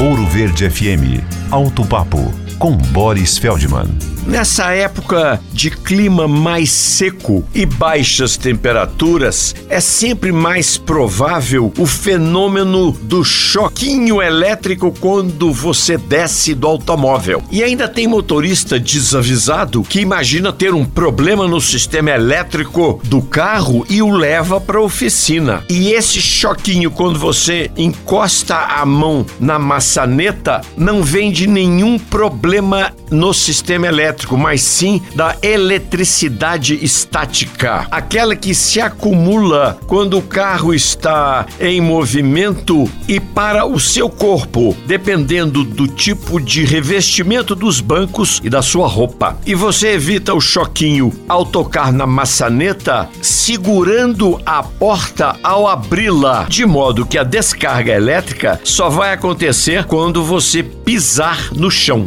Ouro Verde FM. Alto Papo com Boris Feldman. Nessa época de clima mais seco e baixas temperaturas, é sempre mais provável o fenômeno do choquinho elétrico quando você desce do automóvel. E ainda tem motorista desavisado que imagina ter um problema no sistema elétrico do carro e o leva para a oficina. E esse choquinho, quando você encosta a mão na maçaneta, não vem de nenhum problema no sistema elétrico, mas sim da eletricidade estática, aquela que se acumula quando o carro está em movimento e para o seu corpo, dependendo do tipo de revestimento dos bancos e da sua roupa. E você evita o choquinho ao tocar na maçaneta, segurando a porta ao abri-la, de modo que a descarga elétrica só vai acontecer quando você pisar no chão.